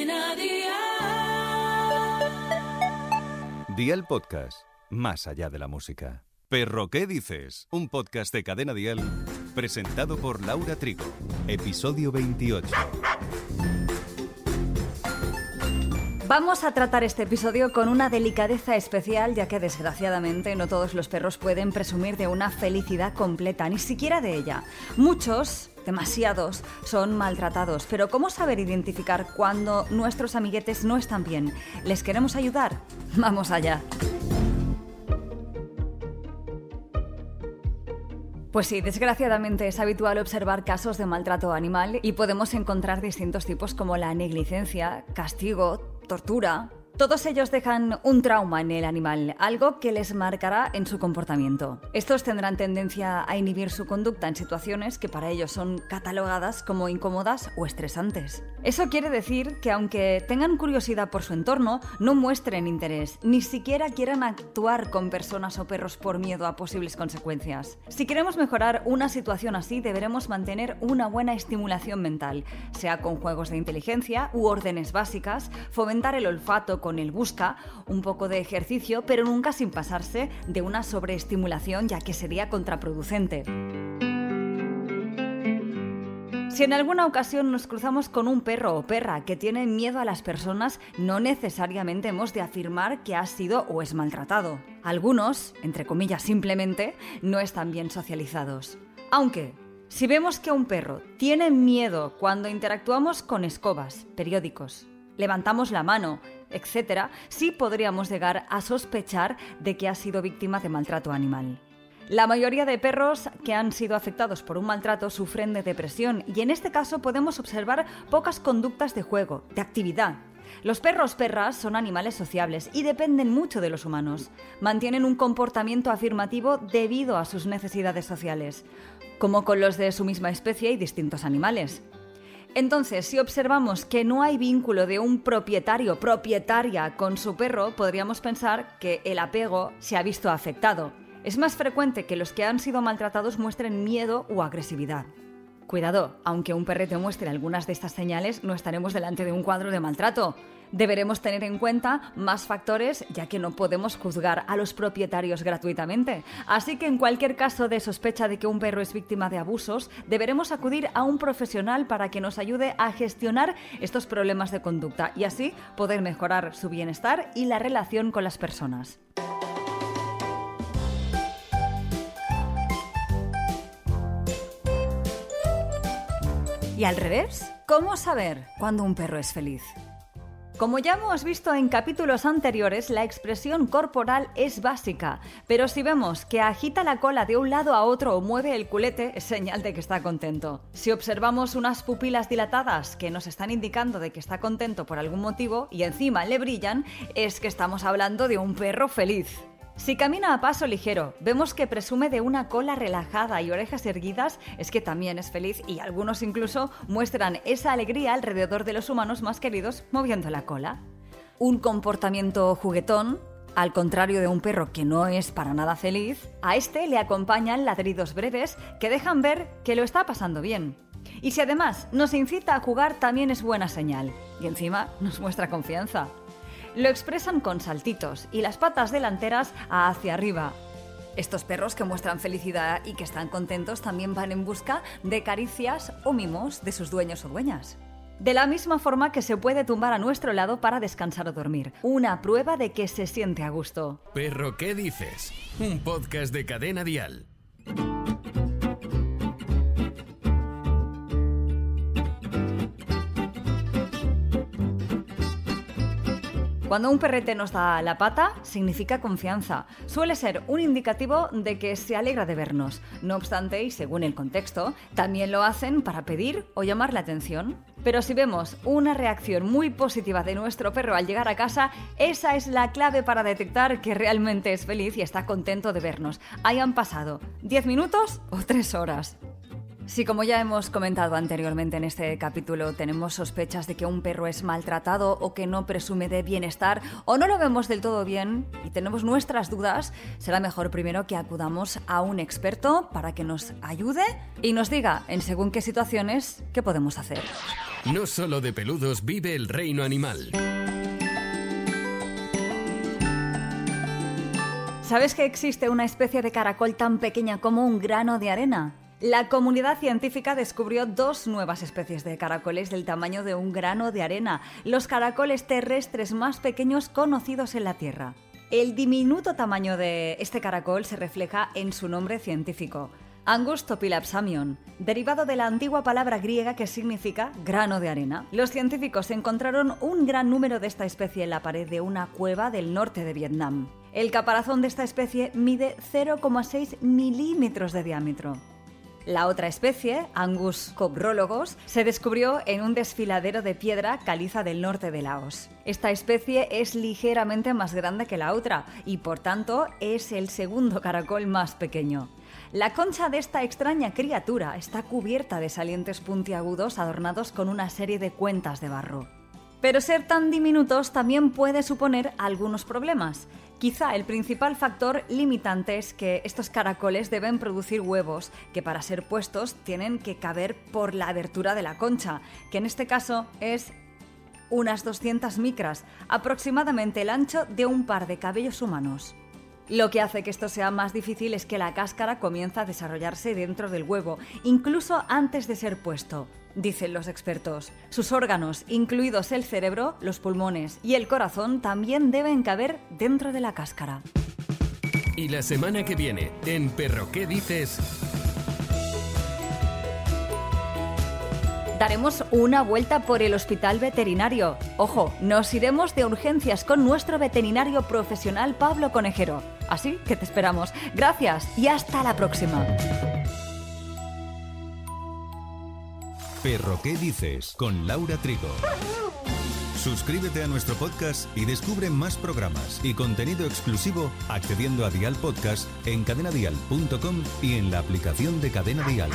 Cadena Dial. Dial Podcast, más allá de la música. Perro, ¿qué dices? Un podcast de Cadena Dial presentado por Laura Trigo. Episodio 28. Vamos a tratar este episodio con una delicadeza especial, ya que desgraciadamente no todos los perros pueden presumir de una felicidad completa, ni siquiera de ella. Muchos, demasiados, son maltratados, pero ¿cómo saber identificar cuando nuestros amiguetes no están bien? ¿Les queremos ayudar? Vamos allá. Pues sí, desgraciadamente es habitual observar casos de maltrato animal y podemos encontrar distintos tipos como la negligencia, castigo, tortura, todos ellos dejan un trauma en el animal, algo que les marcará en su comportamiento. Estos tendrán tendencia a inhibir su conducta en situaciones que para ellos son catalogadas como incómodas o estresantes. Eso quiere decir que aunque tengan curiosidad por su entorno, no muestren interés, ni siquiera quieran actuar con personas o perros por miedo a posibles consecuencias. Si queremos mejorar una situación así, deberemos mantener una buena estimulación mental, sea con juegos de inteligencia u órdenes básicas, fomentar el olfato con con el busca, un poco de ejercicio, pero nunca sin pasarse de una sobreestimulación ya que sería contraproducente. Si en alguna ocasión nos cruzamos con un perro o perra que tiene miedo a las personas, no necesariamente hemos de afirmar que ha sido o es maltratado. Algunos, entre comillas simplemente, no están bien socializados. Aunque, si vemos que un perro tiene miedo cuando interactuamos con escobas, periódicos, levantamos la mano, etcétera, sí podríamos llegar a sospechar de que ha sido víctima de maltrato animal. La mayoría de perros que han sido afectados por un maltrato sufren de depresión y en este caso podemos observar pocas conductas de juego, de actividad. Los perros perras son animales sociables y dependen mucho de los humanos. Mantienen un comportamiento afirmativo debido a sus necesidades sociales, como con los de su misma especie y distintos animales. Entonces, si observamos que no hay vínculo de un propietario, propietaria con su perro, podríamos pensar que el apego se ha visto afectado. Es más frecuente que los que han sido maltratados muestren miedo o agresividad. Cuidado, aunque un perrete muestre algunas de estas señales, no estaremos delante de un cuadro de maltrato. Deberemos tener en cuenta más factores ya que no podemos juzgar a los propietarios gratuitamente. Así que en cualquier caso de sospecha de que un perro es víctima de abusos, deberemos acudir a un profesional para que nos ayude a gestionar estos problemas de conducta y así poder mejorar su bienestar y la relación con las personas. ¿Y al revés? ¿Cómo saber cuándo un perro es feliz? Como ya hemos visto en capítulos anteriores, la expresión corporal es básica, pero si vemos que agita la cola de un lado a otro o mueve el culete, es señal de que está contento. Si observamos unas pupilas dilatadas que nos están indicando de que está contento por algún motivo y encima le brillan, es que estamos hablando de un perro feliz. Si camina a paso ligero, vemos que presume de una cola relajada y orejas erguidas, es que también es feliz y algunos incluso muestran esa alegría alrededor de los humanos más queridos moviendo la cola. Un comportamiento juguetón, al contrario de un perro que no es para nada feliz, a este le acompañan ladridos breves que dejan ver que lo está pasando bien. Y si además nos incita a jugar también es buena señal. Y encima nos muestra confianza. Lo expresan con saltitos y las patas delanteras hacia arriba. Estos perros que muestran felicidad y que están contentos también van en busca de caricias o mimos de sus dueños o dueñas. De la misma forma que se puede tumbar a nuestro lado para descansar o dormir. Una prueba de que se siente a gusto. Perro, ¿qué dices? Un podcast de cadena dial. Cuando un perrete nos da la pata, significa confianza. Suele ser un indicativo de que se alegra de vernos. No obstante, y según el contexto, también lo hacen para pedir o llamar la atención. Pero si vemos una reacción muy positiva de nuestro perro al llegar a casa, esa es la clave para detectar que realmente es feliz y está contento de vernos. Hayan pasado 10 minutos o 3 horas. Si como ya hemos comentado anteriormente en este capítulo, tenemos sospechas de que un perro es maltratado o que no presume de bienestar o no lo vemos del todo bien y tenemos nuestras dudas, será mejor primero que acudamos a un experto para que nos ayude y nos diga en según qué situaciones qué podemos hacer. No solo de peludos vive el reino animal. ¿Sabes que existe una especie de caracol tan pequeña como un grano de arena? La comunidad científica descubrió dos nuevas especies de caracoles del tamaño de un grano de arena, los caracoles terrestres más pequeños conocidos en la Tierra. El diminuto tamaño de este caracol se refleja en su nombre científico, Angus topilapsamion, derivado de la antigua palabra griega que significa grano de arena. Los científicos encontraron un gran número de esta especie en la pared de una cueva del norte de Vietnam. El caparazón de esta especie mide 0,6 milímetros de diámetro. La otra especie, Angus cobrólogos, se descubrió en un desfiladero de piedra caliza del norte de Laos. Esta especie es ligeramente más grande que la otra y por tanto es el segundo caracol más pequeño. La concha de esta extraña criatura está cubierta de salientes puntiagudos adornados con una serie de cuentas de barro. Pero ser tan diminutos también puede suponer algunos problemas. Quizá el principal factor limitante es que estos caracoles deben producir huevos que para ser puestos tienen que caber por la abertura de la concha, que en este caso es unas 200 micras, aproximadamente el ancho de un par de cabellos humanos. Lo que hace que esto sea más difícil es que la cáscara comienza a desarrollarse dentro del huevo, incluso antes de ser puesto dicen los expertos. Sus órganos, incluidos el cerebro, los pulmones y el corazón, también deben caber dentro de la cáscara. Y la semana que viene, en Perro ¿Qué dices? Daremos una vuelta por el hospital veterinario. Ojo, nos iremos de urgencias con nuestro veterinario profesional Pablo Conejero. Así que te esperamos. Gracias y hasta la próxima. Perro ¿Qué dices? con Laura Trigo. Suscríbete a nuestro podcast y descubre más programas y contenido exclusivo accediendo a Dial Podcast en cadenadial.com y en la aplicación de Cadena Dial.